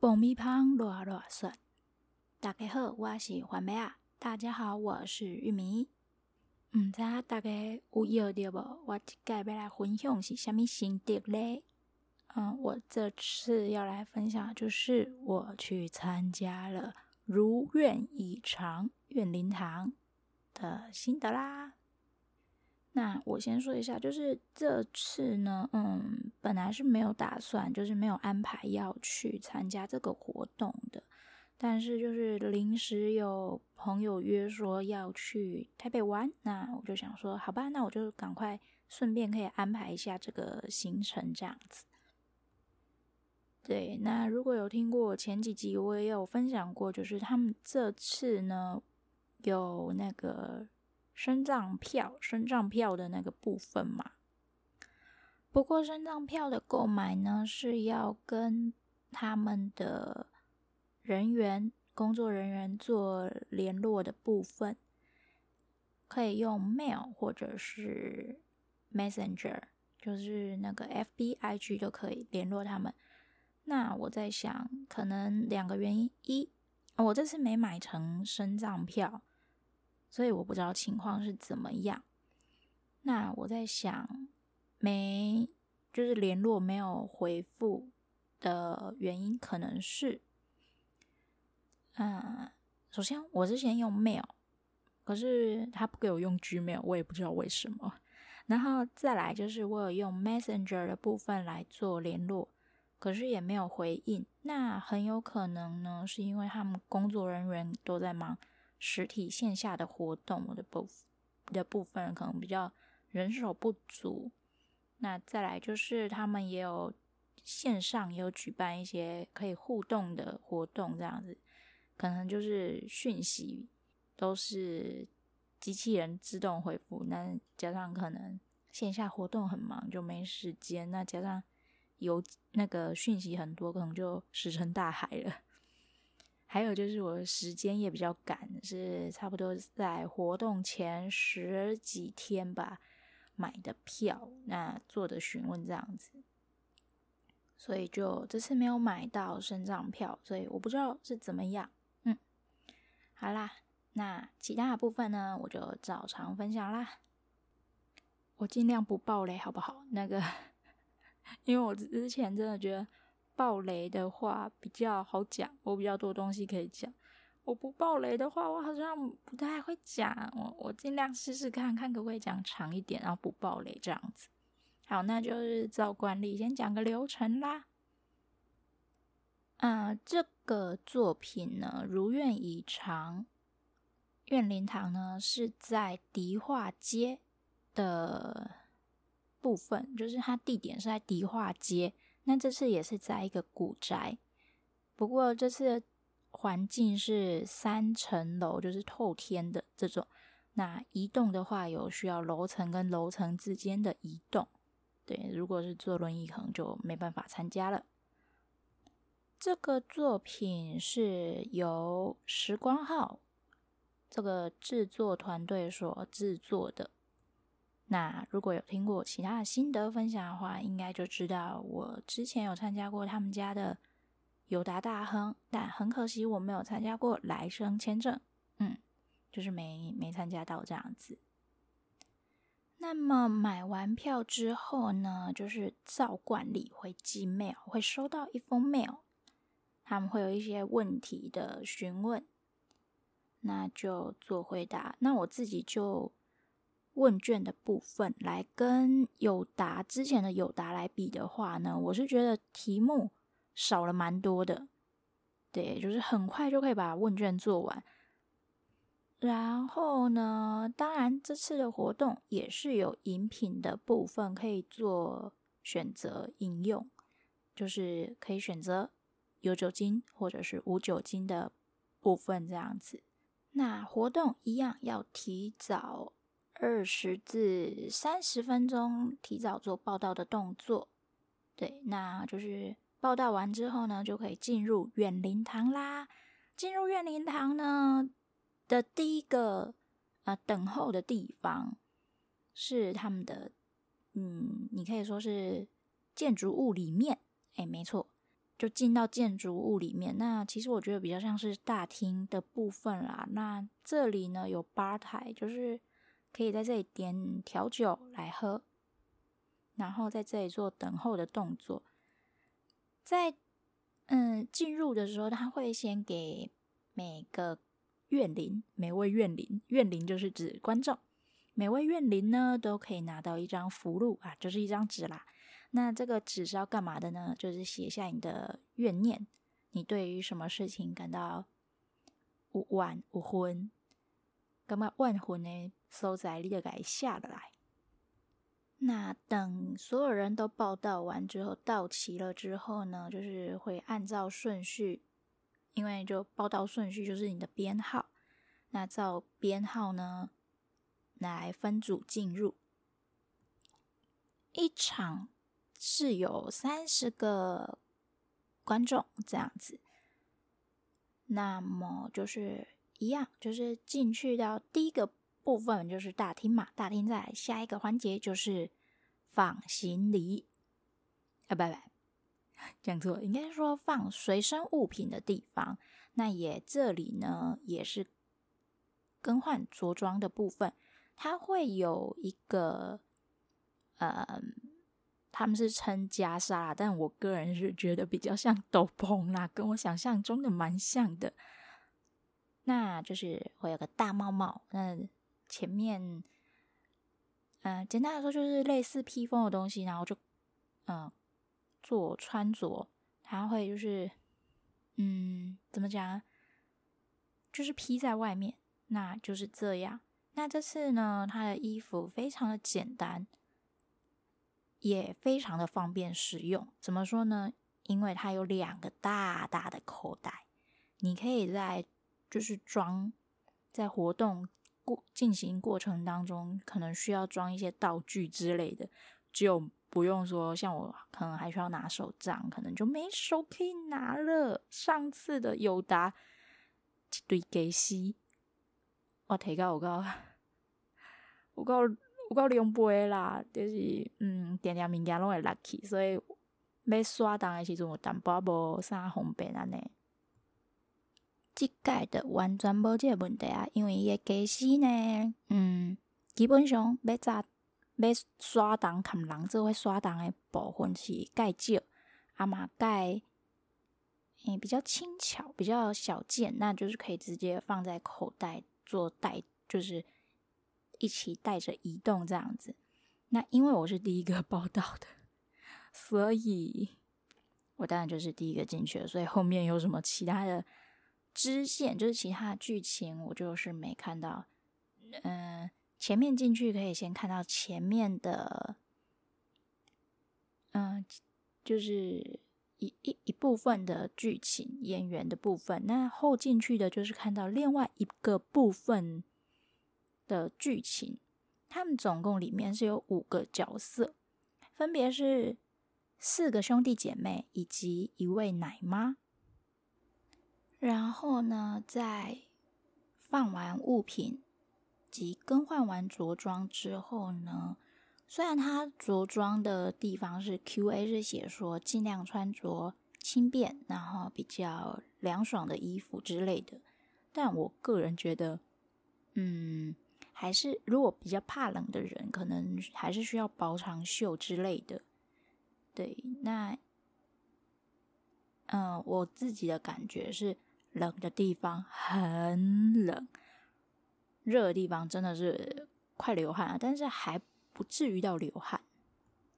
爆米香乱乱说，大家好，我是番麦啊。大家好，我是玉米。唔知大家有要到无？我今日要来分享是虾米心得嘞？嗯，我这次要来分享，就是我去参加了如愿以偿愿灵堂的心得啦。那我先说一下，就是这次呢，嗯，本来是没有打算，就是没有安排要去参加这个活动的，但是就是临时有朋友约说要去台北玩，那我就想说，好吧，那我就赶快顺便可以安排一下这个行程，这样子。对，那如果有听过前几集，我也有分享过，就是他们这次呢有那个。身障票，身障票的那个部分嘛。不过身障票的购买呢，是要跟他们的人员、工作人员做联络的部分，可以用 mail 或者是 messenger，就是那个 FBIG 就可以联络他们。那我在想，可能两个原因：一，我这次没买成身障票。所以我不知道情况是怎么样。那我在想，没就是联络没有回复的原因，可能是，嗯，首先我之前用 mail，可是他不给我用 Gmail，我也不知道为什么。然后再来就是我有用 Messenger 的部分来做联络，可是也没有回应。那很有可能呢，是因为他们工作人员都在忙。实体线下的活动的部的部分可能比较人手不足，那再来就是他们也有线上也有举办一些可以互动的活动，这样子可能就是讯息都是机器人自动回复，那加上可能线下活动很忙就没时间，那加上有那个讯息很多，可能就石沉大海了。还有就是我的时间也比较赶，是差不多在活动前十几天吧买的票，那做的询问这样子，所以就这次没有买到身障票，所以我不知道是怎么样。嗯，好啦，那其他的部分呢，我就照常分享啦。我尽量不爆雷，好不好？那个，因为我之前真的觉得。爆雷的话比较好讲，我比较多东西可以讲。我不爆雷的话，我好像不太会讲。我我尽量试试看看可不可以讲长一点，然后不爆雷这样子。好，那就是照惯例先讲个流程啦。嗯、呃，这个作品呢，如愿以偿愿灵堂呢是在迪化街的部分，就是它地点是在迪化街。那这次也是在一个古宅，不过这次环境是三层楼，就是透天的这种。那移动的话，有需要楼层跟楼层之间的移动。对，如果是坐轮椅，可能就没办法参加了。这个作品是由时光号这个制作团队所制作的。那如果有听过其他的心得分享的话，应该就知道我之前有参加过他们家的友达大亨，但很可惜我没有参加过来生签证，嗯，就是没没参加到这样子。那么买完票之后呢，就是照惯例会寄 mail，会收到一封 mail，他们会有一些问题的询问，那就做回答。那我自己就。问卷的部分来跟有答之前的有答来比的话呢，我是觉得题目少了蛮多的，对，就是很快就可以把问卷做完。然后呢，当然这次的活动也是有饮品的部分可以做选择饮用，就是可以选择有酒精或者是无酒精的部分这样子。那活动一样要提早。二十至三十分钟提早做报道的动作，对，那就是报道完之后呢，就可以进入愿灵堂啦。进入愿灵堂呢的第一个呃等候的地方是他们的，嗯，你可以说是建筑物里面，哎，没错，就进到建筑物里面。那其实我觉得比较像是大厅的部分啦。那这里呢，有吧台，就是可以在这里点调酒来喝，然后在这里做等候的动作。在嗯进入的时候，他会先给每个怨灵，每位怨灵，怨灵就是指观众，每位怨灵呢都可以拿到一张符籙啊，就是一张纸啦。那这个纸是要干嘛的呢？就是写下你的怨念，你对于什么事情感到无怨无魂，干嘛万魂呢？所在你就该下得来。那等所有人都报道完之后，到齐了之后呢，就是会按照顺序，因为就报道顺序就是你的编号，那照编号呢来分组进入一场。是有三十个观众这样子，那么就是一样，就是进去到第一个部分就是大厅嘛，大厅在下一个环节就是放行李，啊，拜拜，讲错，应该说放随身物品的地方。那也这里呢，也是更换着装的部分，它会有一个，呃。他们是称袈裟，但我个人是觉得比较像斗篷啦，跟我想象中的蛮像的。那就是会有个大帽帽，那前面，嗯、简单来说就是类似披风的东西，然后就，嗯、做穿着，它会就是，嗯，怎么讲？就是披在外面，那就是这样。那这次呢，他的衣服非常的简单。也非常的方便使用，怎么说呢？因为它有两个大大的口袋，你可以在就是装在活动过进行过程当中，可能需要装一些道具之类的，就不用说像我可能还需要拿手杖，可能就没手可以拿了。上次的友达一堆给西，我提高我高我高。不够两倍啦，就是嗯，点点物件拢会落去，所以要刷单的时阵有淡薄无啥方便安尼。这届的完全无这个问题啊，因为伊个机器呢，嗯，基本上要扎要刷档，看人做会刷档的部分是介少，啊嘛介，诶比较轻巧，比较小件，那就是可以直接放在口袋做带，就是。一起带着移动这样子，那因为我是第一个报道的，所以我当然就是第一个进去了。所以后面有什么其他的支线，就是其他剧情，我就是没看到。嗯、前面进去可以先看到前面的，嗯、就是一一一部分的剧情演员的部分。那后进去的就是看到另外一个部分。的剧情，他们总共里面是有五个角色，分别是四个兄弟姐妹以及一位奶妈。然后呢，在放完物品及更换完着装之后呢，虽然他着装的地方是 Q&A 是写说尽量穿着轻便，然后比较凉爽的衣服之类的，但我个人觉得，嗯。还是如果比较怕冷的人，可能还是需要薄长袖之类的。对，那，嗯，我自己的感觉是，冷的地方很冷，热的地方真的是快流汗了，但是还不至于到流汗。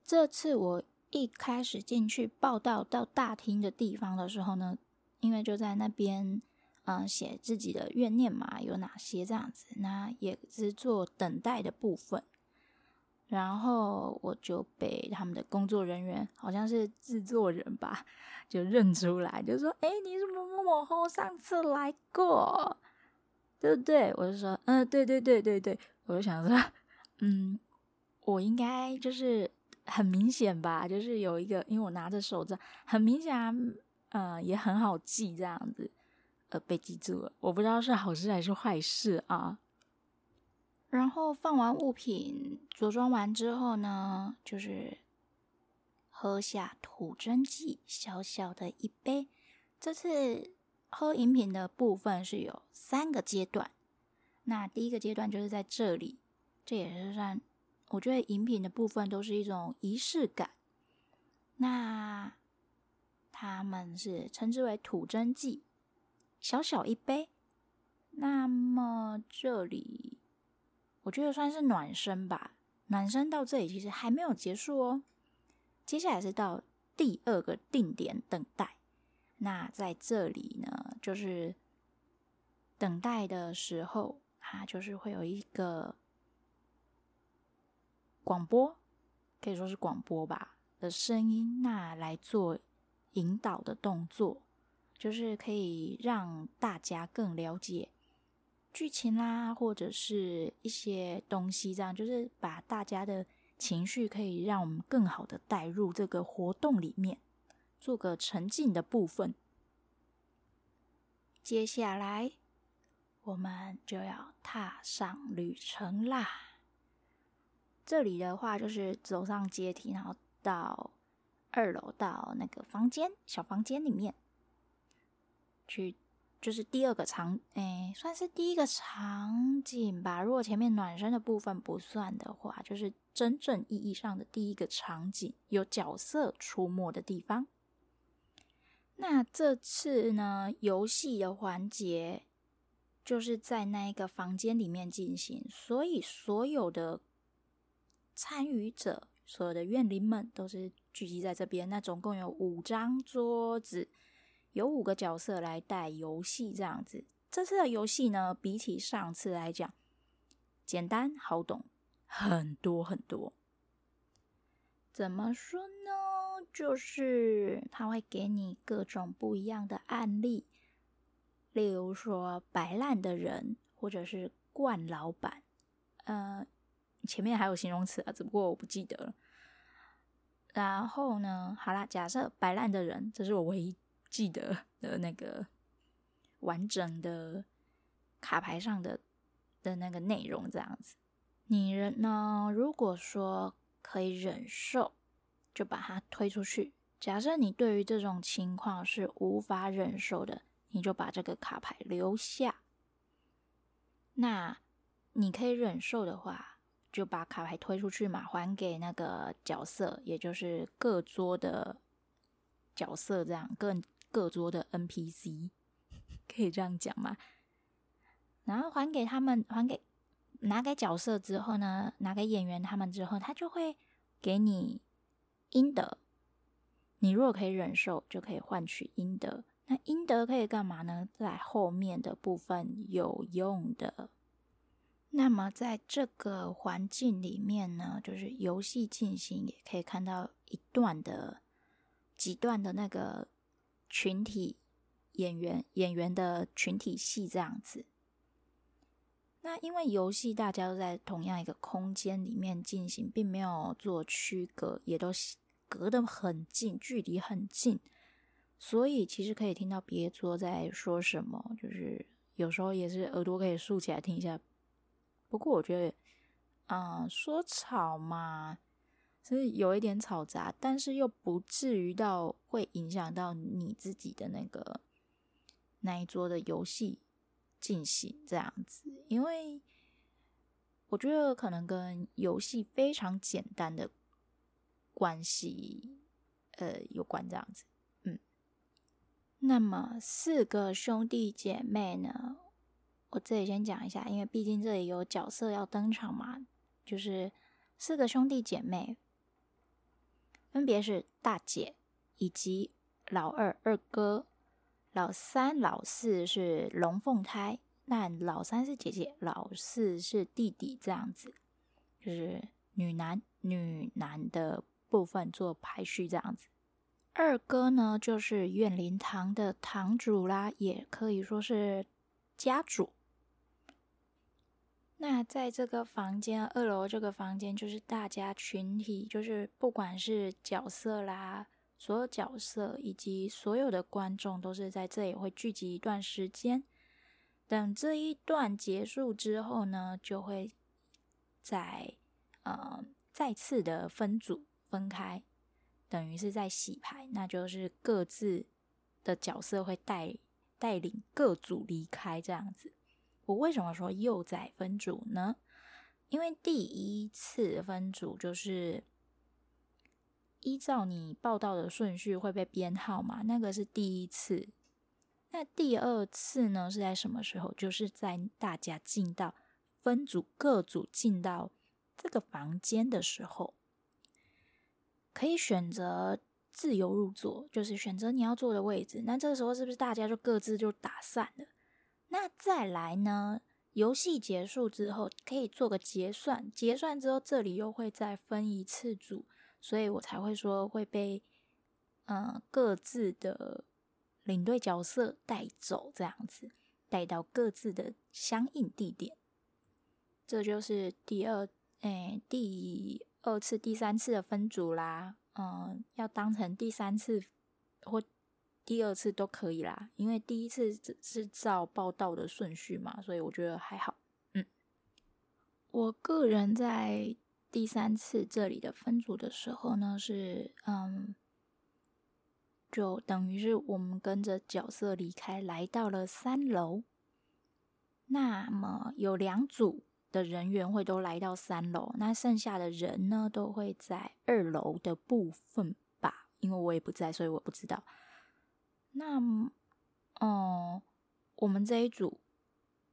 这次我一开始进去报道到大厅的地方的时候呢，因为就在那边。嗯，写自己的怨念嘛，有哪些这样子？那也是做等待的部分。然后我就被他们的工作人员，好像是制作人吧，就认出来，就说：“哎，你是某某某后，上次来过，对不对？”我就说：“嗯，对对对对对。”我就想说：“嗯，我应该就是很明显吧，就是有一个，因为我拿着手杖，很明显啊，嗯，也很好记这样子。”呃，被记住了，我不知道是好事还是坏事啊。然后放完物品，着装完之后呢，就是喝下吐真剂，小小的一杯。这次喝饮品的部分是有三个阶段。那第一个阶段就是在这里，这也是算，我觉得饮品的部分都是一种仪式感。那他们是称之为吐真剂，小小一杯。那么这里，我觉得算是暖身吧。暖身到这里其实还没有结束哦。接下来是到第二个定点等待。那在这里呢，就是等待的时候，它就是会有一个广播，可以说是广播吧的声音，那来做引导的动作，就是可以让大家更了解剧情啦，或者是一些东西，这样就是把大家的情绪可以让我们更好的带入这个活动里面，做个沉浸的部分。接下来，我们就要踏上旅程啦。这里的话，就是走上阶梯，然后到二楼，到那个房间，小房间里面去，就是第二个场，哎，算是第一个场景吧。如果前面暖身的部分不算的话，就是真正意义上的第一个场景，有角色出没的地方。那这次呢，游戏的环节就是在那一个房间里面进行，所以所有的参与者、所有的怨灵们都是聚集在这边。那总共有五张桌子，有五个角色来带游戏，这样子。这次的游戏呢，比起上次来讲，简单好懂很多很多。怎么说呢？就是他会给你各种不一样的案例，例如说摆烂的人，或者是惯老板。呃，前面还有形容词啊，只不过我不记得了。然后呢，好啦，假设摆烂的人，这是我唯一记得的那个完整的卡牌上的的那个内容，这样子。你人呢，如果说可以忍受。就把它推出去。假设你对于这种情况是无法忍受的，你就把这个卡牌留下。那你可以忍受的话，就把卡牌推出去嘛，还给那个角色，也就是各桌的角色，这样各各桌的 NPC，可以这样讲吗？然后还给他们，还给拿给角色之后呢，拿给演员他们之后，他就会给你。阴德，你如果可以忍受，就可以换取阴德。那阴德可以干嘛呢？在后面的部分有用的。那么在这个环境里面呢，就是游戏进行，也可以看到一段的几段的那个群体演员演员的群体戏这样子。那因为游戏大家都在同样一个空间里面进行，并没有做区隔，也都隔得很近，距离很近，所以其实可以听到别桌在说什么，就是有时候也是耳朵可以竖起来听一下。不过我觉得，嗯，说吵嘛，是有一点吵杂，但是又不至于到会影响到你自己的那个那一桌的游戏。进行这样子，因为我觉得可能跟游戏非常简单的关系，呃，有关这样子。嗯，那么四个兄弟姐妹呢，我这里先讲一下，因为毕竟这里有角色要登场嘛，就是四个兄弟姐妹，分别是大姐以及老二二哥。老三、老四是龙凤胎，那老三是姐姐，老四是弟弟，这样子就是女男女男的部分做排序，这样子。二哥呢，就是怨灵堂的堂主啦，也可以说是家主。那在这个房间，二楼这个房间就是大家群体，就是不管是角色啦。所有角色以及所有的观众都是在这里会聚集一段时间，等这一段结束之后呢，就会再呃再次的分组分开，等于是在洗牌，那就是各自的角色会带带领各组离开这样子。我为什么说幼崽分组呢？因为第一次分组就是依照你报道的顺序会被编号嘛，那个是第一次。那第二次呢，是在什么时候？就是在大家进到分组，各组进到这个房间的时候，可以选择自由入座，就是选择你要坐的位置。那这个时候是不是大家就各自就打散了？那再来呢？游戏结束之后，可以做个结算。结算之后，这里又会再分一次组，所以我才会说会被嗯、各自的领队角色带走，这样子带到各自的相应地点。这就是第二哎第二次、第三次的分组啦。嗯、要当成第三次或。第二次都可以啦，因为第一次只是照报道的顺序嘛，所以我觉得还好。嗯，我个人在第三次这里的分组的时候呢，是嗯，就等于是我们跟着角色离开，来到了三楼。那么有两组的人员会都来到三楼，那剩下的人呢，都会在二楼的部分吧？因为我也不在，所以我不知道。那，哦，我们这一组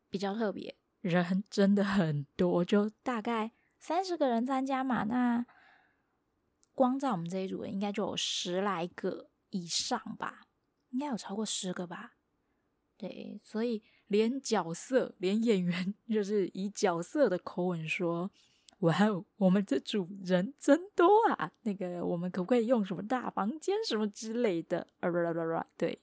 比较特别，人真的很多，就大概三十个人参加嘛。那光在我们这一组，应该就有十来个以上吧，应该有超过十个吧。对，所以连角色、连演员，就是以角色的口吻说：“哇哦，我们这组人真多啊！那个，我们可不可以用什么大房间什么之类的？”啊啦啦啦，对，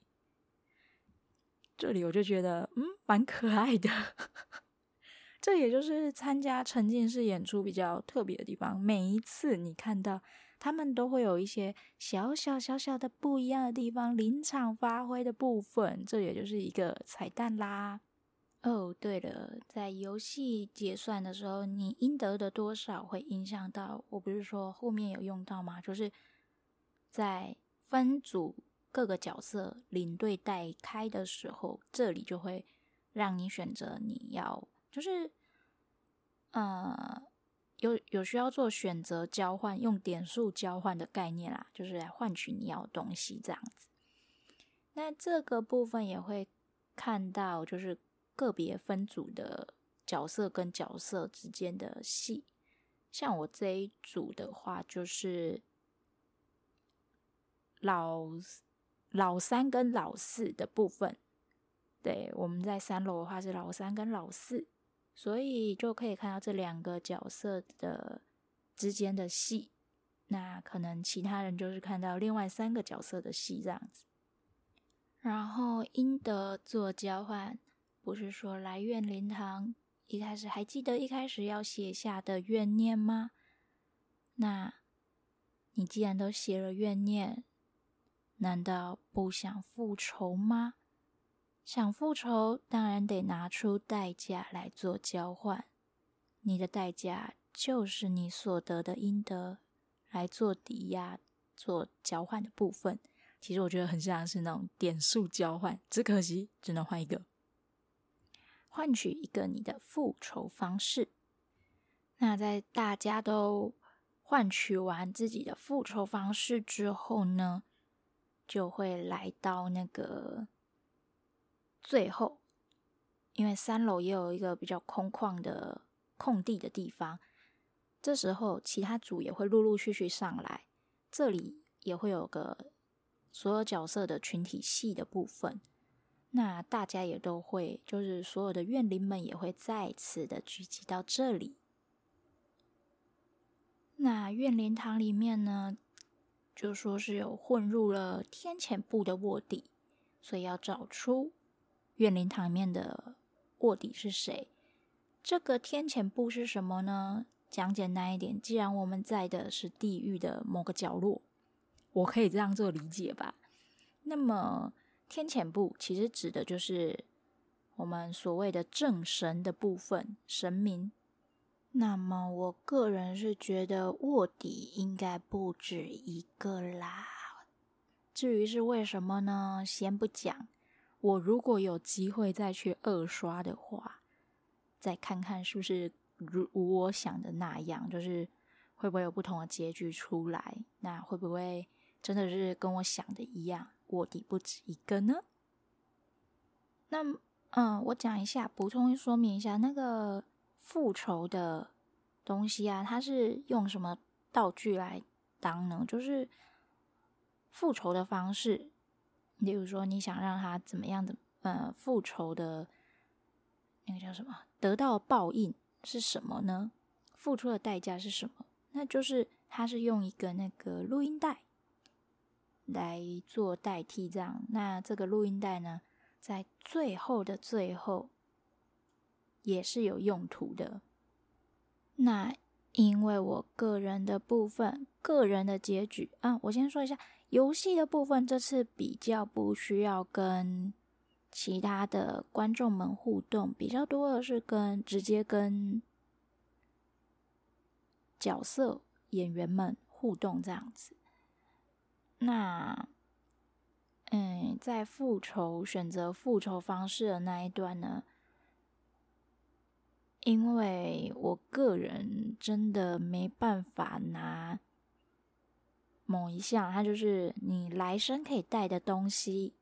这里我就觉得，嗯，蛮可爱的。这也就是参加沉浸式演出比较特别的地方。每一次你看到他们都会有一些小小小小的不一样的地方，临场发挥的部分，这也就是一个彩蛋啦。哦，对了，在游戏结算的时候，你应得的多少会影响到，我不是说后面有用到吗？就是在分组各个角色领队带开的时候，这里就会让你选择你要，就是呃，有有需要做选择交换，用点数交换的概念啦，就是来换取你要的东西这样子。那这个部分也会看到，就是。个别分组的角色跟角色之间的戏，像我这一组的话，就是老老三跟老四的部分。对，我们在三楼的话是老三跟老四，所以就可以看到这两个角色的之间的戏。那可能其他人就是看到另外三个角色的戏这样子。然后英德做交换。不是说来怨灵堂一开始还记得一开始要写下的怨念吗？那你既然都写了怨念，难道不想复仇吗？想复仇，当然得拿出代价来做交换。你的代价就是你所得的阴德来做抵押、做交换的部分。其实我觉得很像是那种点数交换，只可惜只能换一个。换取一个你的复仇方式。那在大家都换取完自己的复仇方式之后呢，就会来到那个最后，因为三楼也有一个比较空旷的空地的地方。这时候其他组也会陆陆续续上来，这里也会有个所有角色的群体戏的部分。那大家也都会，就是所有的怨灵们也会再次的聚集到这里。那怨灵堂里面呢，就说是有混入了天谴部的卧底，所以要找出怨灵堂里面的卧底是谁。这个天谴部是什么呢？讲简单一点，既然我们在的是地狱的某个角落，我可以这样做理解吧？那么。天谴部其实指的就是我们所谓的正神的部分，神明。那么我个人是觉得卧底应该不止一个啦。至于是为什么呢？先不讲。我如果有机会再去二刷的话，再看看是不是如我想的那样，就是会不会有不同的结局出来？那会不会真的是跟我想的一样，卧底不止一个呢？那嗯，我讲一下，补充说明一下，那个复仇的东西啊，它是用什么道具来当呢？就是复仇的方式，例如说你想让他怎么样的，呃，复仇的那个叫什么？得到报应是什么呢？付出的代价是什么？那就是他是用一个那个录音带来做代替，这样。那这个录音带呢，在最后的最后也是有用途的。那因为我个人的部分，个人的结局啊，我先说一下游戏的部分。这次比较不需要跟其他的观众们互动，比较多的是跟直接跟角色演员们互动这样子。那。嗯，在复仇选择复仇方式的那一段呢，因为我个人真的没办法拿某一项，它就是你来生可以带的东西，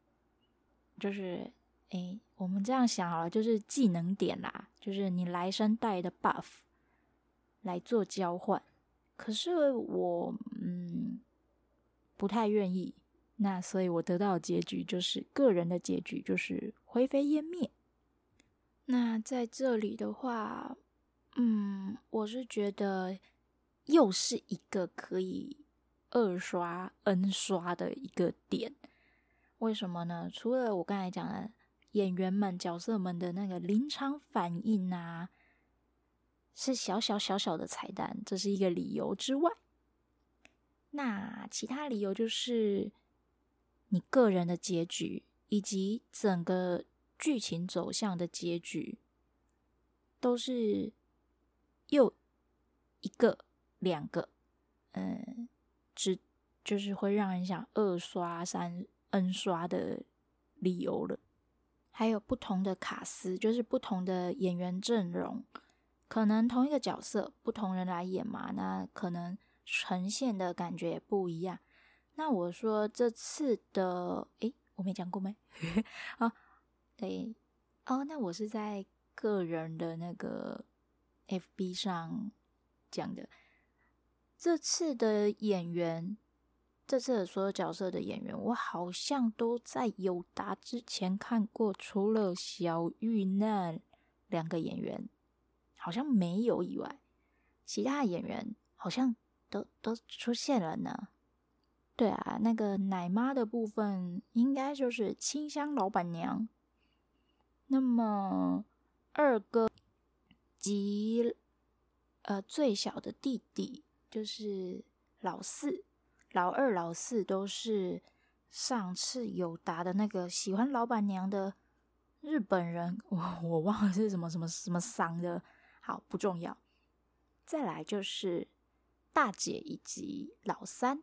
就是诶，我们这样想好了，就是技能点啦，就是你来生带的 buff 来做交换，可是我嗯不太愿意。那所以，我得到的结局就是个人的结局，就是灰飞烟灭。那在这里的话，嗯，我是觉得又是一个可以二刷 N 刷的一个点。为什么呢？除了我刚才讲的演员们、角色们的那个临场反应啊，是小小小小的彩蛋，这是一个理由之外，那其他理由就是。你个人的结局以及整个剧情走向的结局，都是又一个、两个，嗯，只就是会让人想二刷、三 N 刷的理由了。还有不同的卡司，就是不同的演员阵容，可能同一个角色，不同人来演嘛，那可能呈现的感觉不一样。那我说这次的，诶，我没讲过没？啊，诶，哦，那我是在个人的那个 FB 上讲的。这次的演员，这次的所有角色的演员，我好像都在友达之前看过，除了小玉那两个演员，好像没有以外，其他演员好像都都出现了呢。对啊，那个奶妈的部分应该就是清香老板娘。那么二哥及呃最小的弟弟就是老四、老二、老四都是上次有答的那个喜欢老板娘的日本人，我我忘了是什么什么什么桑的，好不重要。再来就是大姐以及老三。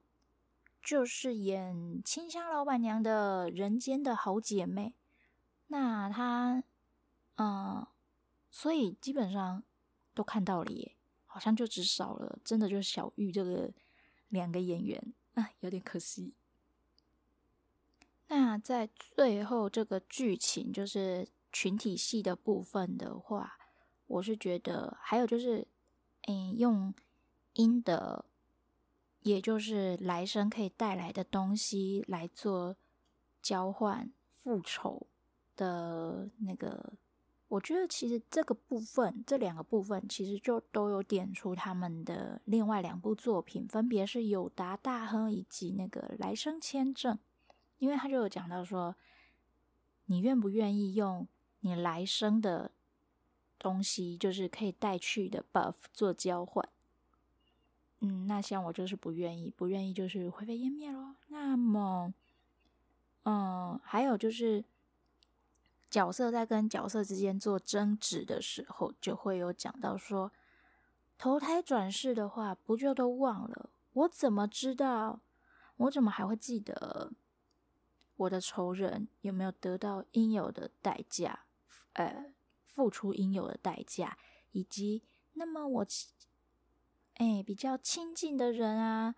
就是演清香老板娘的人间的好姐妹，那她，嗯，所以基本上都看到了耶，好像就只少了，真的就是小玉这个两个演员啊，有点可惜。那在最后这个剧情就是群体戏的部分的话，我是觉得还有就是，嗯，用阴的。也就是来生可以带来的东西来做交换复仇的那个，我觉得其实这个部分，这两个部分其实就都有点出他们的另外两部作品，分别是友达大亨以及那个来生签证，因为他就有讲到说，你愿不愿意用你来生的东西，就是可以带去的 buff 做交换。嗯，那像我就是不愿意，不愿意就是灰飞烟灭咯。那么，嗯，还有就是角色在跟角色之间做争执的时候，就会有讲到说，投胎转世的话，不就都忘了？我怎么知道？我怎么还会记得我的仇人有没有得到应有的代价？呃，付出应有的代价，以及那么我，哎，比较亲近的人啊，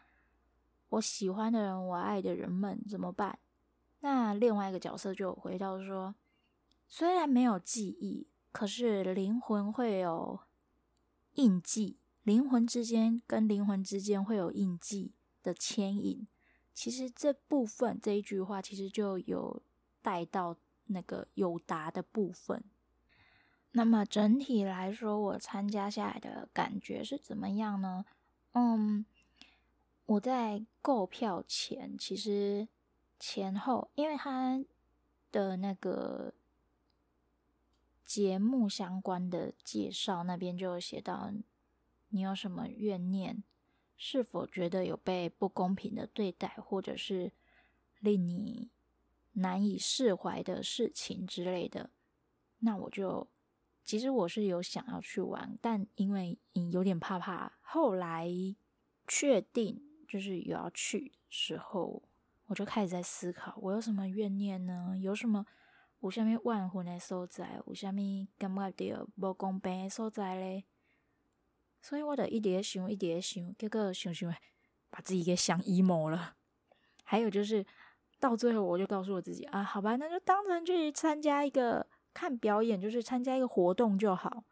我喜欢的人，我爱的人们怎么办？那另外一个角色就回到说，虽然没有记忆，可是灵魂会有印记，灵魂之间跟灵魂之间会有印记的牵引。其实这部分这一句话，其实就有带到那个有答的部分。那么整体来说，我参加下来的感觉是怎么样呢？嗯，我在购票前，其实前后，因为他的那个节目相关的介绍那边就写到，你有什么怨念，是否觉得有被不公平的对待，或者是令你难以释怀的事情之类的，那我就。其实我是有想要去玩，但因为有点怕怕，后来确定就是有要去的时候，我就开始在思考，我有什么怨念呢？有什么有什么怨恨的所在？有下面感觉到不公平的所在嘞？所以我就一直想，一直想，结果想想把自己给想 emo 了。还有就是到最后，我就告诉我自己啊，好吧，那就当成去参加一个。看表演就是参加一个活动就好，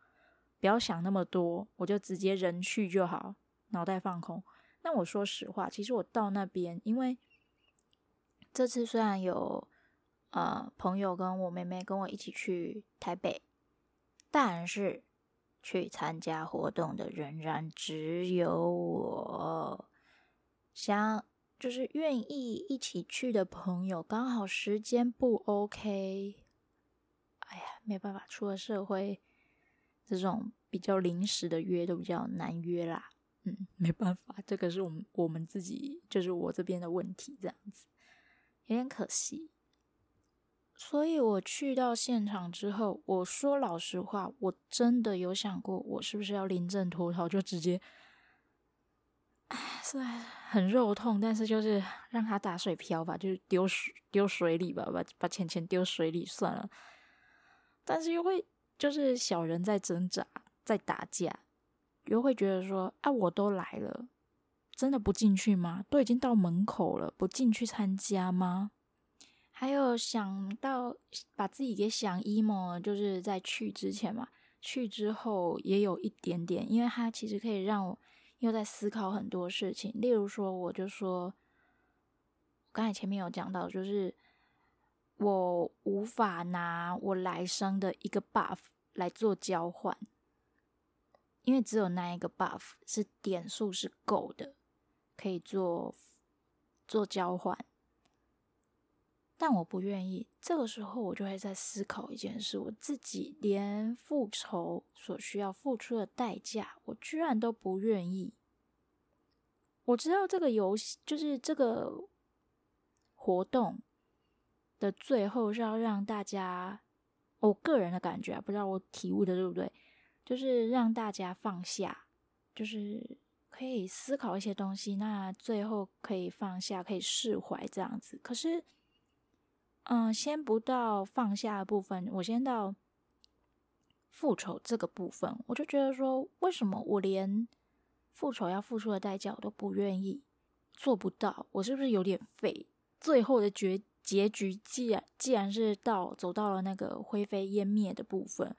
不要想那么多，我就直接人去就好，脑袋放空。那我说实话，其实我到那边，因为这次虽然有呃朋友跟我妹妹跟我一起去台北，但是去参加活动的仍然只有我。想就是愿意一起去的朋友，刚好时间不 OK。没办法，出了社会，这种比较临时的约都比较难约啦。嗯，没办法，这个是我们我们自己，就是我这边的问题，这样子有点可惜。所以我去到现场之后，我说老实话，我真的有想过，我是不是要临阵脱逃，就直接，哎，虽然很肉痛，但是就是让他打水漂吧，就是丢水丢水里吧，把把钱钱丢水里算了。但是又会就是小人在挣扎，在打架，又会觉得说：“啊，我都来了，真的不进去吗？都已经到门口了，不进去参加吗？”还有想到把自己给想 emo，就是在去之前嘛，去之后也有一点点，因为它其实可以让我又在思考很多事情。例如说，我就说，刚才前面有讲到，就是。我无法拿我来生的一个 buff 来做交换，因为只有那一个 buff 是点数是够的，可以做做交换。但我不愿意，这个时候我就会在思考一件事：我自己连复仇所需要付出的代价，我居然都不愿意。我知道这个游戏就是这个活动。的最后是要让大家，我个人的感觉啊，不知道我体悟的对不对，就是让大家放下，就是可以思考一些东西，那最后可以放下，可以释怀这样子。可是，嗯，先不到放下的部分，我先到复仇这个部分，我就觉得说，为什么我连复仇要付出的代价我都不愿意，做不到，我是不是有点废？最后的决。结局既然既然是到走到了那个灰飞烟灭的部分，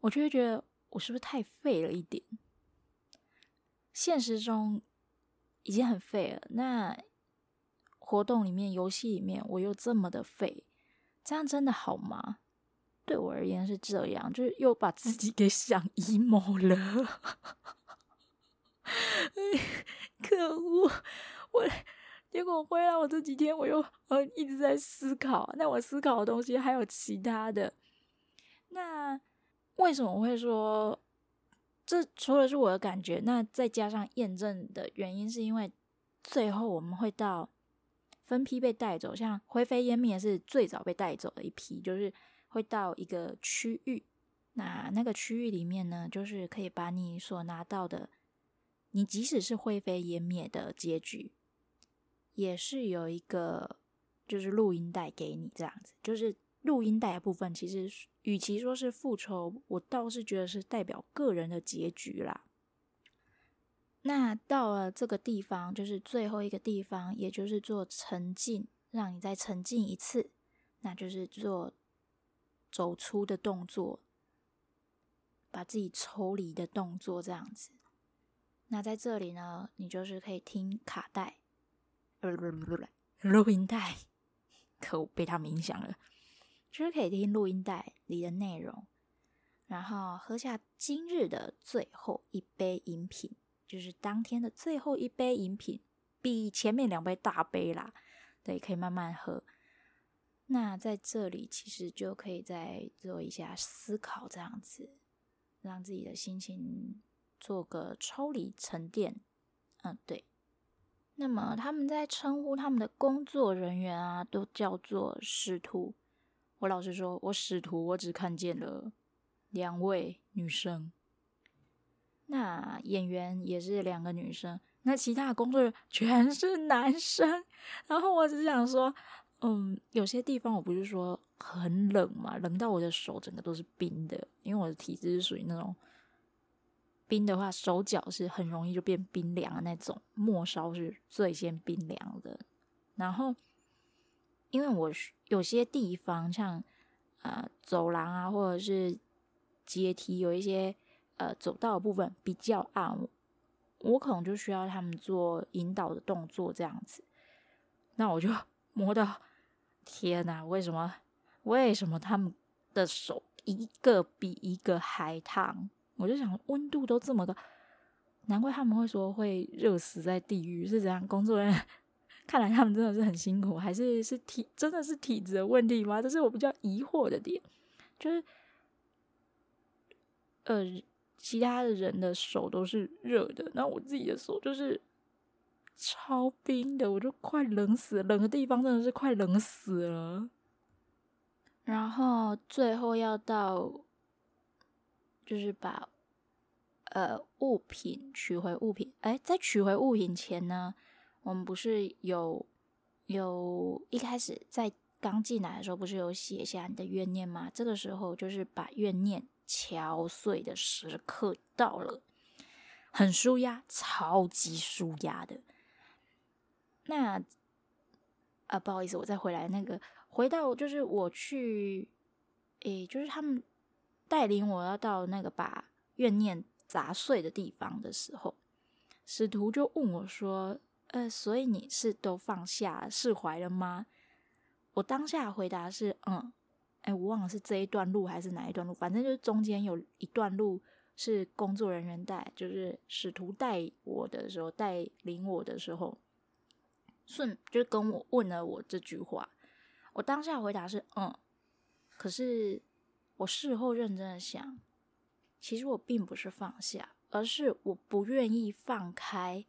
我就会觉得我是不是太废了一点？现实中已经很废了，那活动里面、游戏里面我又这么的废，这样真的好吗？对我而言是这样，就是又把自己给想 emo 了。可恶！我。结果回来，我这几天我又呃一直在思考。那我思考的东西还有其他的。那为什么会说这除了是我的感觉，那再加上验证的原因，是因为最后我们会到分批被带走，像灰飞烟灭是最早被带走的一批，就是会到一个区域。那那个区域里面呢，就是可以把你所拿到的，你即使是灰飞烟灭的结局，也是有一个就是录音带给你这样子。就是录音带的部分，其实与其说是复仇，我倒是觉得是代表个人的结局啦。那到了这个地方，就是最后一个地方，也就是做沉浸，让你再沉浸一次，那就是做走出的动作，把自己抽离的动作，这样子。那在这里呢，你就是可以听卡带，不不不不，录音带，可我，被他们影响了，就是可以听录音带里的内容，然后喝下今日的最后一杯饮品。就是当天的最后一杯饮品，比前面两杯大杯啦，对，可以慢慢喝。那在这里其实就可以再做一下思考，这样子让自己的心情做个抽离沉淀。嗯，对。那么他们在称呼他们的工作人员啊，都叫做使徒。我老实说，我使徒我只看见了两位女生。那演员也是两个女生，那其他的工作人员全是男生。然后我只想说，嗯，有些地方我不是说很冷嘛，冷到我的手整个都是冰的，因为我的体质是属于那种冰的话，手脚是很容易就变冰凉的那种，末梢是最先冰凉的。然后，因为我有些地方像呃走廊啊，或者是阶梯，有一些。呃，走道的部分比较暗，我可能就需要他们做引导的动作这样子。那我就 摸到，天哪！为什么？为什么他们的手一个比一个还烫？我就想，温度都这么高，难怪他们会说会热死在地狱，是这样？工作人员 看来他们真的是很辛苦，还是是体真的是体质的问题吗？这是我比较疑惑的点，就是呃。其他的人的手都是热的，那我自己的手就是超冰的，我就快冷死了，冷的地方真的是快冷死了。然后最后要到，就是把呃物品取回物品。哎，在取回物品前呢，我们不是有有一开始在刚进来的时候，不是有写下你的怨念吗？这个时候就是把怨念。敲碎的时刻到了，很舒压，超级舒压的。那啊，不好意思，我再回来。那个回到就是我去，诶，就是他们带领我要到那个把怨念砸碎的地方的时候，使徒就问我说：“呃，所以你是都放下释怀了吗？”我当下回答是：“嗯。”哎，我忘了是这一段路还是哪一段路，反正就是中间有一段路是工作人员带，就是使徒带我的时候，带领我的时候，顺就跟我问了我这句话，我当下回答是嗯，可是我事后认真的想，其实我并不是放下，而是我不愿意放开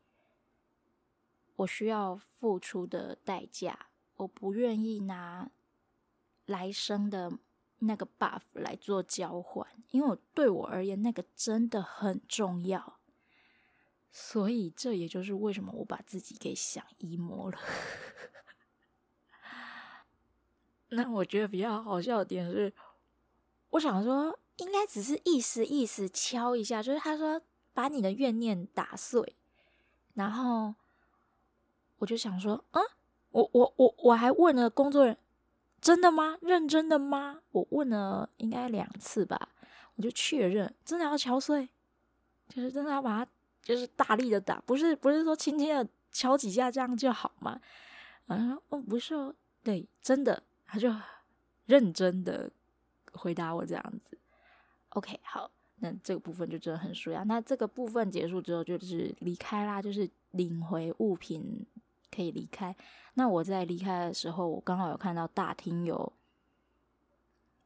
我需要付出的代价，我不愿意拿。来生的那个 buff 来做交换，因为我对我而言那个真的很重要，所以这也就是为什么我把自己给想 emo 了。那我觉得比较好笑的点是，我想说应该只是意思意思敲一下，就是他说把你的怨念打碎，然后我就想说，啊，我我我我还问了工作人员。真的吗？认真的吗？我问了应该两次吧，我就确认，真的要敲碎，就是真的要把它，就是大力的打，不是不是说轻轻的敲几下这样就好吗？啊，哦，不是哦，对，真的，他就认真的回答我这样子。OK，好，那这个部分就真的很舒压。那这个部分结束之后，就是离开啦，就是领回物品。可以离开。那我在离开的时候，我刚好有看到大厅有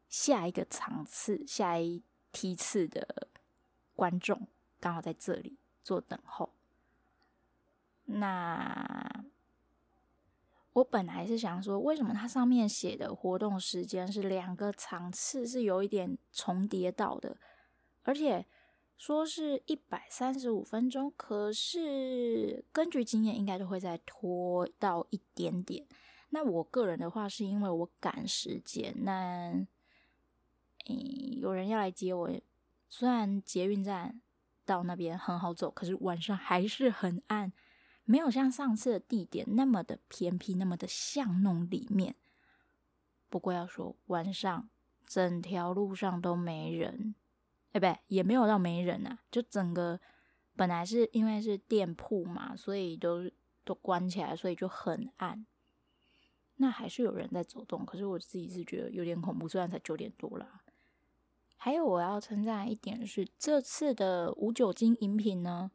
下一个场次、下一梯次的观众，刚好在这里做等候。那我本来是想说，为什么它上面写的活动时间是两个场次是有一点重叠到的，而且说是一百三十五分钟，可是根据经验应该都会再拖到一点点。那我个人的话，是因为我赶时间，那诶、有人要来接我，虽然捷运站到那边很好走，可是晚上还是很暗。没有像上次的地点那么的偏僻，那么的巷弄里面。不过要说晚上整条路上都没人，哎，不，也没有到没人啊，就整个本来是因为是店铺嘛，所以都都关起来，所以就很暗。那还是有人在走动，可是我自己是觉得有点恐怖，虽然才九点多啦。还有我要称赞一点是，这次的无酒精饮品呢。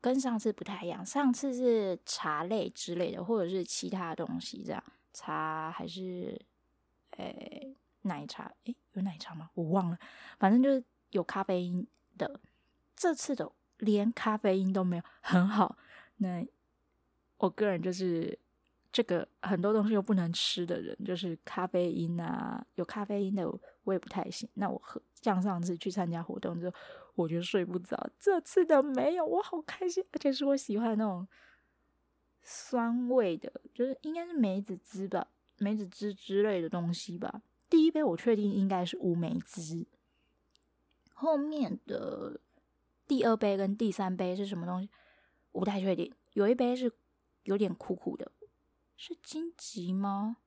跟上次不太一样，上次是茶类之类的，或者是其他东西，这样茶还是诶、奶茶？诶、有奶茶吗？我忘了，反正就是有咖啡因的。这次的连咖啡因都没有，很好。那我个人就是这个很多东西又不能吃的人，就是咖啡因啊，有咖啡因的我也不太行。那我喝，像上次去参加活动之后。我就睡不着，这次的没有，我好开心，而且是我喜欢那种酸味的，就是应该是梅子汁吧，梅子汁之类的东西吧。第一杯我确定应该是乌梅汁，后面的第二杯跟第三杯是什么东西，我不太确定。有一杯是有点苦苦的，是金桔吗？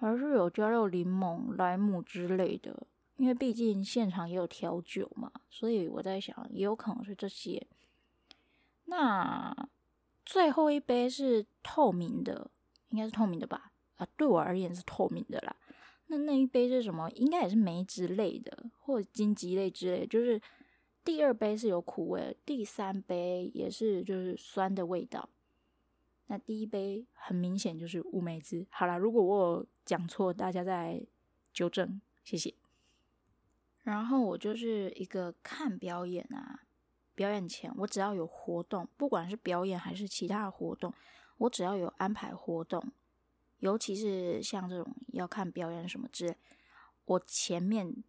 而是有加入柠檬、莱姆之类的？因为毕竟现场也有调酒嘛，所以我在想，也有可能是这些。那最后一杯是透明的，应该是透明的吧？啊，对我而言是透明的啦。那那一杯是什么？应该也是梅子类的，或者金桔类之类。就是第二杯是有苦味，第三杯也是就是酸的味道。那第一杯很明显就是乌梅汁。好啦，如果我讲错，大家再纠正，谢谢。然后我就是一个看表演啊，表演前我只要有活动，不管是表演还是其他的活动，我只要有安排活动，尤其是像这种要看表演什么之类，我前面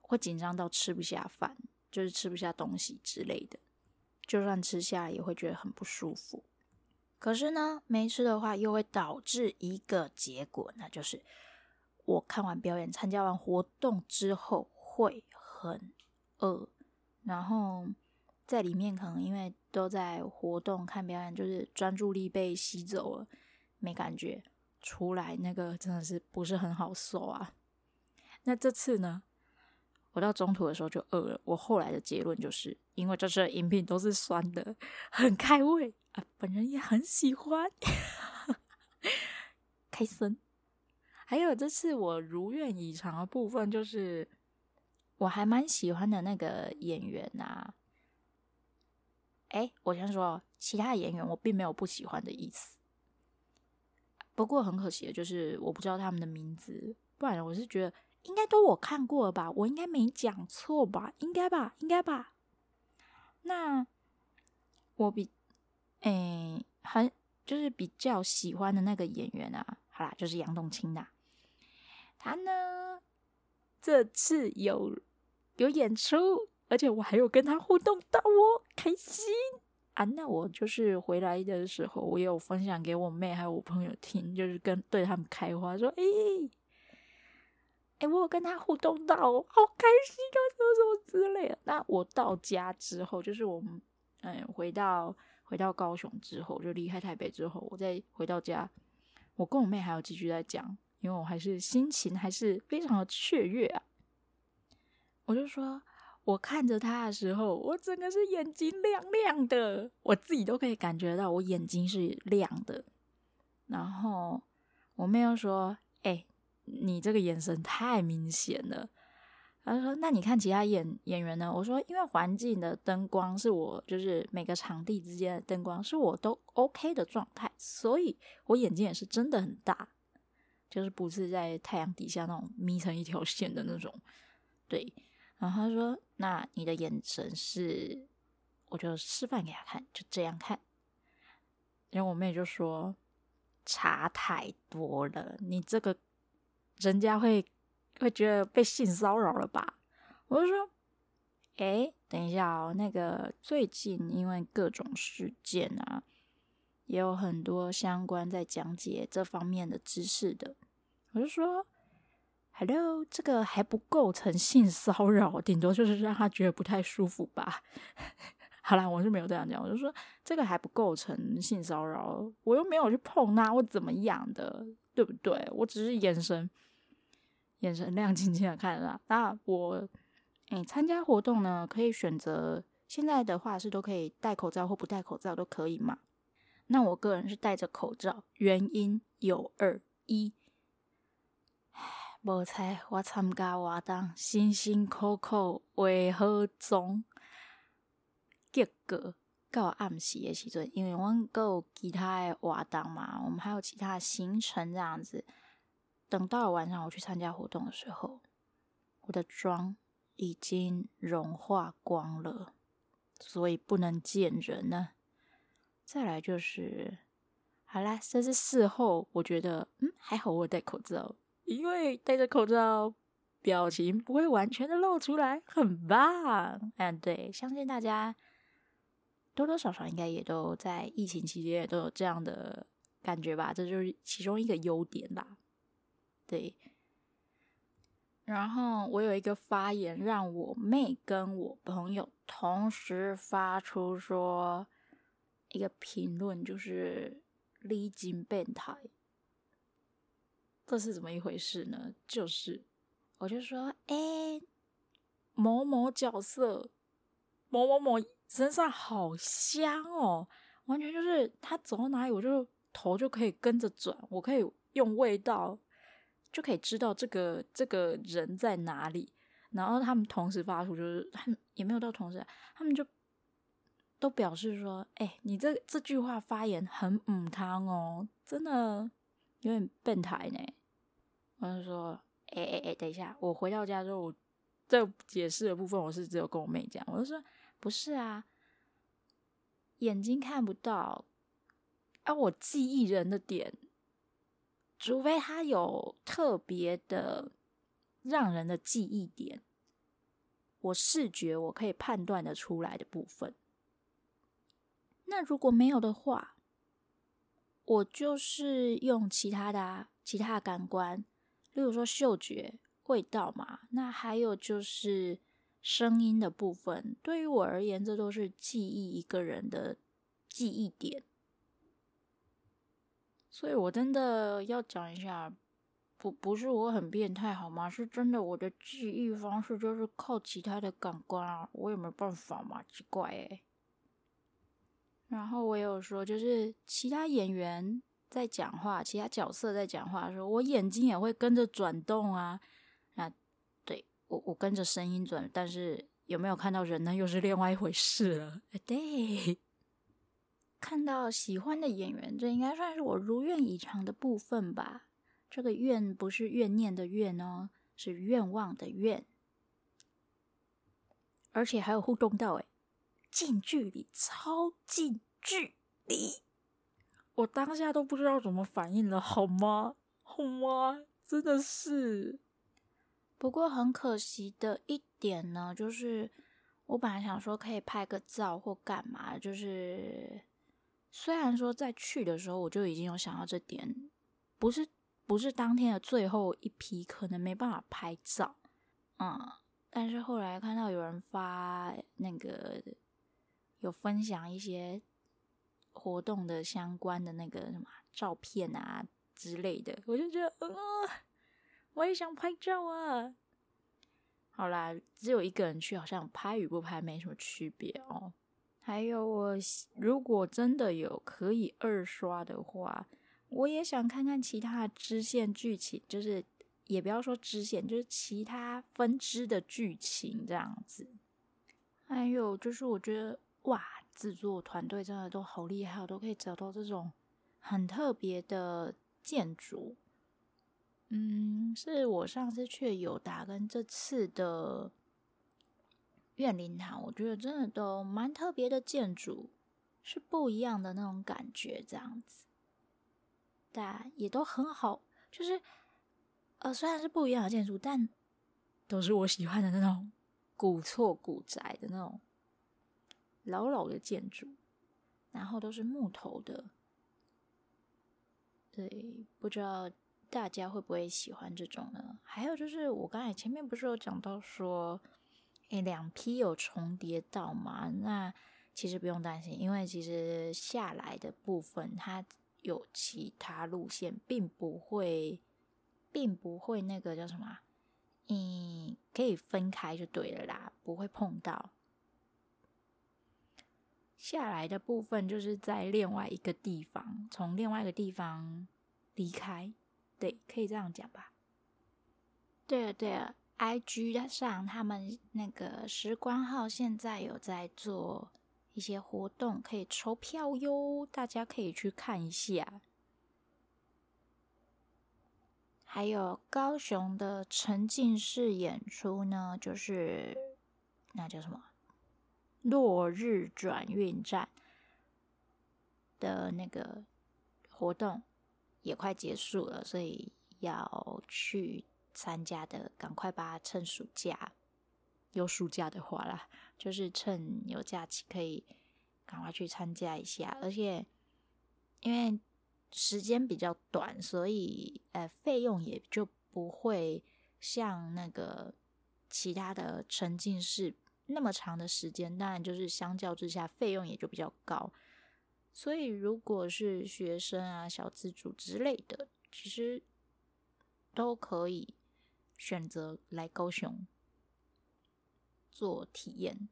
会紧张到吃不下饭，就是吃不下东西之类的，就算吃下也会觉得很不舒服。可是呢，没吃的话又会导致一个结果，那就是我看完表演、参加完活动之后。会很饿，然后在里面可能因为都在活动看表演，就是专注力被吸走了，没感觉。出来那个真的是不是很好受啊。那这次呢，我到中途的时候就饿了。我后来的结论就是，因为这次的饮品都是酸的，很开胃啊，本人也很喜欢，开森。还有这次我如愿以偿的部分就是。我还蛮喜欢的那个演员啊，哎，我先说，其他演员我并没有不喜欢的意思。不过很可惜的就是我不知道他们的名字，不然我是觉得应该都我看过了吧，我应该没讲错吧，应该吧，应该吧。那我比哎很就是比较喜欢的那个演员啊，好啦，就是杨栋青啦。他呢这次有。有演出，而且我还有跟他互动到我开心啊！那我就是回来的时候，我也有分享给我妹还有我朋友听，就是跟对他们开花说：“哎、哎、我有跟他互动到，好开心啊，什么什么之类的。”那我到家之后，就是我们嗯回到回到高雄之后，就离开台北之后，我再回到家，我跟我妹还有继续在讲，因为我还是心情还是非常的雀跃啊。我就说，我看着他的时候，我整个是眼睛亮亮的，我自己都可以感觉到我眼睛是亮的。然后我妹又说：“哎、你这个眼神太明显了。”他说：“那你看其他演演员呢？”我说：“因为环境的灯光是我，就是每个场地之间的灯光是我都 OK 的状态，所以我眼睛也是真的很大，就是不是在太阳底下那种眯成一条线的那种，对。”然后他说：“那你的眼神是，我就示范给他看，就这样看。然后我妹就说：“差太多了，你这个人家会会觉得被性骚扰了吧？”我就说：“哎，等一下哦，那个最近因为各种事件啊，也有很多相关在讲解这方面的知识的。”我就说。Hello，这个还不构成性骚扰，顶多就是让他觉得不太舒服吧。好啦，我是没有这样讲，我就说这个还不构成性骚扰，我又没有去碰他，我怎么样的，对不对？我只是眼神眼神亮晶晶的看着他。那我诶，参加活动呢，可以选择，现在的话是都可以戴口罩或不戴口罩都可以嘛。那我个人是戴着口罩，原因有二一。无猜我参加活动，辛辛苦苦为何总结果到暗时的时阵，因为我们有其他的活动嘛，我们还有其他的行程这样子。等到晚上我去参加活动的时候，我的妆已经融化光了，所以不能见人呢。再来就是，好啦，这是事后，我觉得嗯还好，我戴口罩。因为戴着口罩，表情不会完全的露出来，很棒。嗯，对，相信大家多多少少应该也都在疫情期间也都有这样的感觉吧，这就是其中一个优点啦。对。然后我有一个发言，让我妹跟我朋友同时发出说一个评论，就是“历经变态”。这是怎么一回事呢？就是，我就说，哎，某某角色，某某某身上好香哦，完全就是他走到哪里，我就头就可以跟着转，我可以用味道就可以知道这个这个人在哪里。然后他们同时发出，就是他们也没有到同时，他们就都表示说，哎，你这这句话发言很母汤哦，真的有点变态呢。我就说，哎哎哎，等一下，我回到家之后，我这解释的部分我是只有跟我妹讲。我就说，不是啊，眼睛看不到，啊，我记忆人的点，除非他有特别的让人的记忆点，我视觉我可以判断的出来的部分。那如果没有的话，我就是用其他的啊，其他的感官。例如说嗅觉、味道嘛，那还有就是声音的部分。对于我而言，这都是记忆一个人的记忆点。所以我真的要讲一下，不不是我很变态好吗？是真的，我的记忆方式就是靠其他的感官啊，我也没办法嘛，奇怪诶。然后我有说，就是其他演员。在讲话，其他角色在讲话的时候，我眼睛也会跟着转动啊。那对我，我跟着声音转，但是有没有看到人呢？又是另外一回事了。对，看到喜欢的演员，这应该算是我如愿以偿的部分吧。这个愿不是怨念的怨哦，是愿望的愿，而且还有互动到诶，近距离，超近距离。我当下都不知道怎么反应了，好吗？好吗？真的是。不过很可惜的一点呢，就是我本来想说可以拍个照或干嘛，就是虽然说在去的时候我就已经有想到这点，不是不是当天的最后一批，可能没办法拍照，嗯，但是后来看到有人发那个有分享一些。活动的相关的那个什么照片啊之类的，我就觉得，呃，我也想拍照啊。好啦，只有一个人去，好像拍与不拍没什么区别哦。还有，我如果真的有可以二刷的话，我也想看看其他支线剧情，就是也不要说支线，就是其他分支的剧情这样子。还有就是，我觉得哇。制作团队真的都好厉害，都可以找到这种很特别的建筑。嗯，是我上次去友达跟这次的怨灵堂，我觉得真的都蛮特别的建筑。是不一样的那种感觉，这样子，但也都很好。就是，呃，虽然是不一样的建筑，但都是我喜欢的那种古厝古宅的那种老老的建筑，然后都是木头的。对，不知道大家会不会喜欢这种呢？还有就是，我刚才前面不是有讲到说，诶，两批有重叠到吗？那其实不用担心，因为其实下来的部分它有其他路线，并不会，并不会那个叫什么，嗯，可以分开就对了啦，不会碰到。下来的部分就是在另外一个地方，从另外一个地方离开，对，可以这样讲吧？对啊对啊，IG 上他们那个时光号现在有在做。一些活动可以抽票哟，大家可以去看一下。还有高雄的沉浸式演出呢，就是那叫什么“落日转运站”的那个活动也快结束了，所以要去参加的，赶快吧，趁暑假。有暑假的话啦，就是趁有假期可以赶快去参加一下，而且因为时间比较短，所以呃费用也就不会像那个其他的沉浸式那么长的时间，当然就是相较之下费用也就比较高。所以如果是学生啊、小资主之类的，其实都可以选择来高雄。做体验，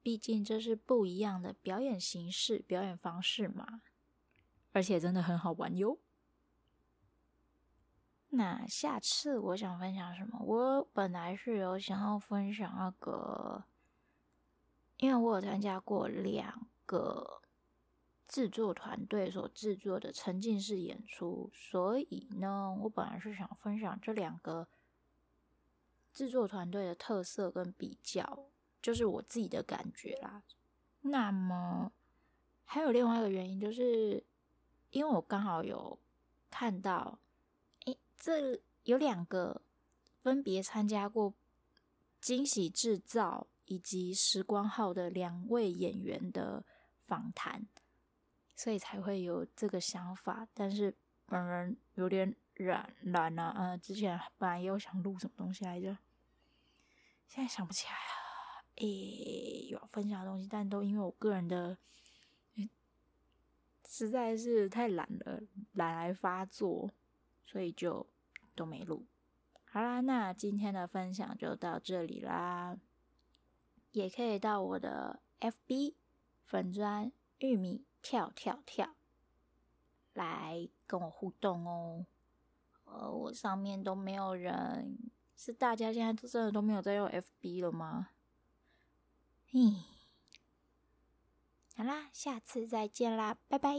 毕竟这是不一样的表演形式、表演方式嘛，而且真的很好玩哟。那下次我想分享什么？我本来是有想要分享那个，因为我有参加过两个制作团队所制作的沉浸式演出，所以呢，我本来是想分享这两个。制作团队的特色跟比较，就是我自己的感觉啦。那么还有另外一个原因，就是因为我刚好有看到，诶，这有两个分别参加过惊喜制造以及时光号的两位演员的访谈，所以才会有这个想法。但是本人有点懒懒啊，呃，之前本来也有想录什么东西来着。现在想不起来了，诶，有分享的东西，但都因为我个人的，实在是太懒了，懒来发作，所以就都没录。好啦，那今天的分享就到这里啦，也可以到我的 FB 粉砖玉米跳跳跳来跟我互动哦。呃，我上面都没有人。是大家现在都真的都没有在用 FB 了吗？嘿，好啦，下次再见啦，拜拜。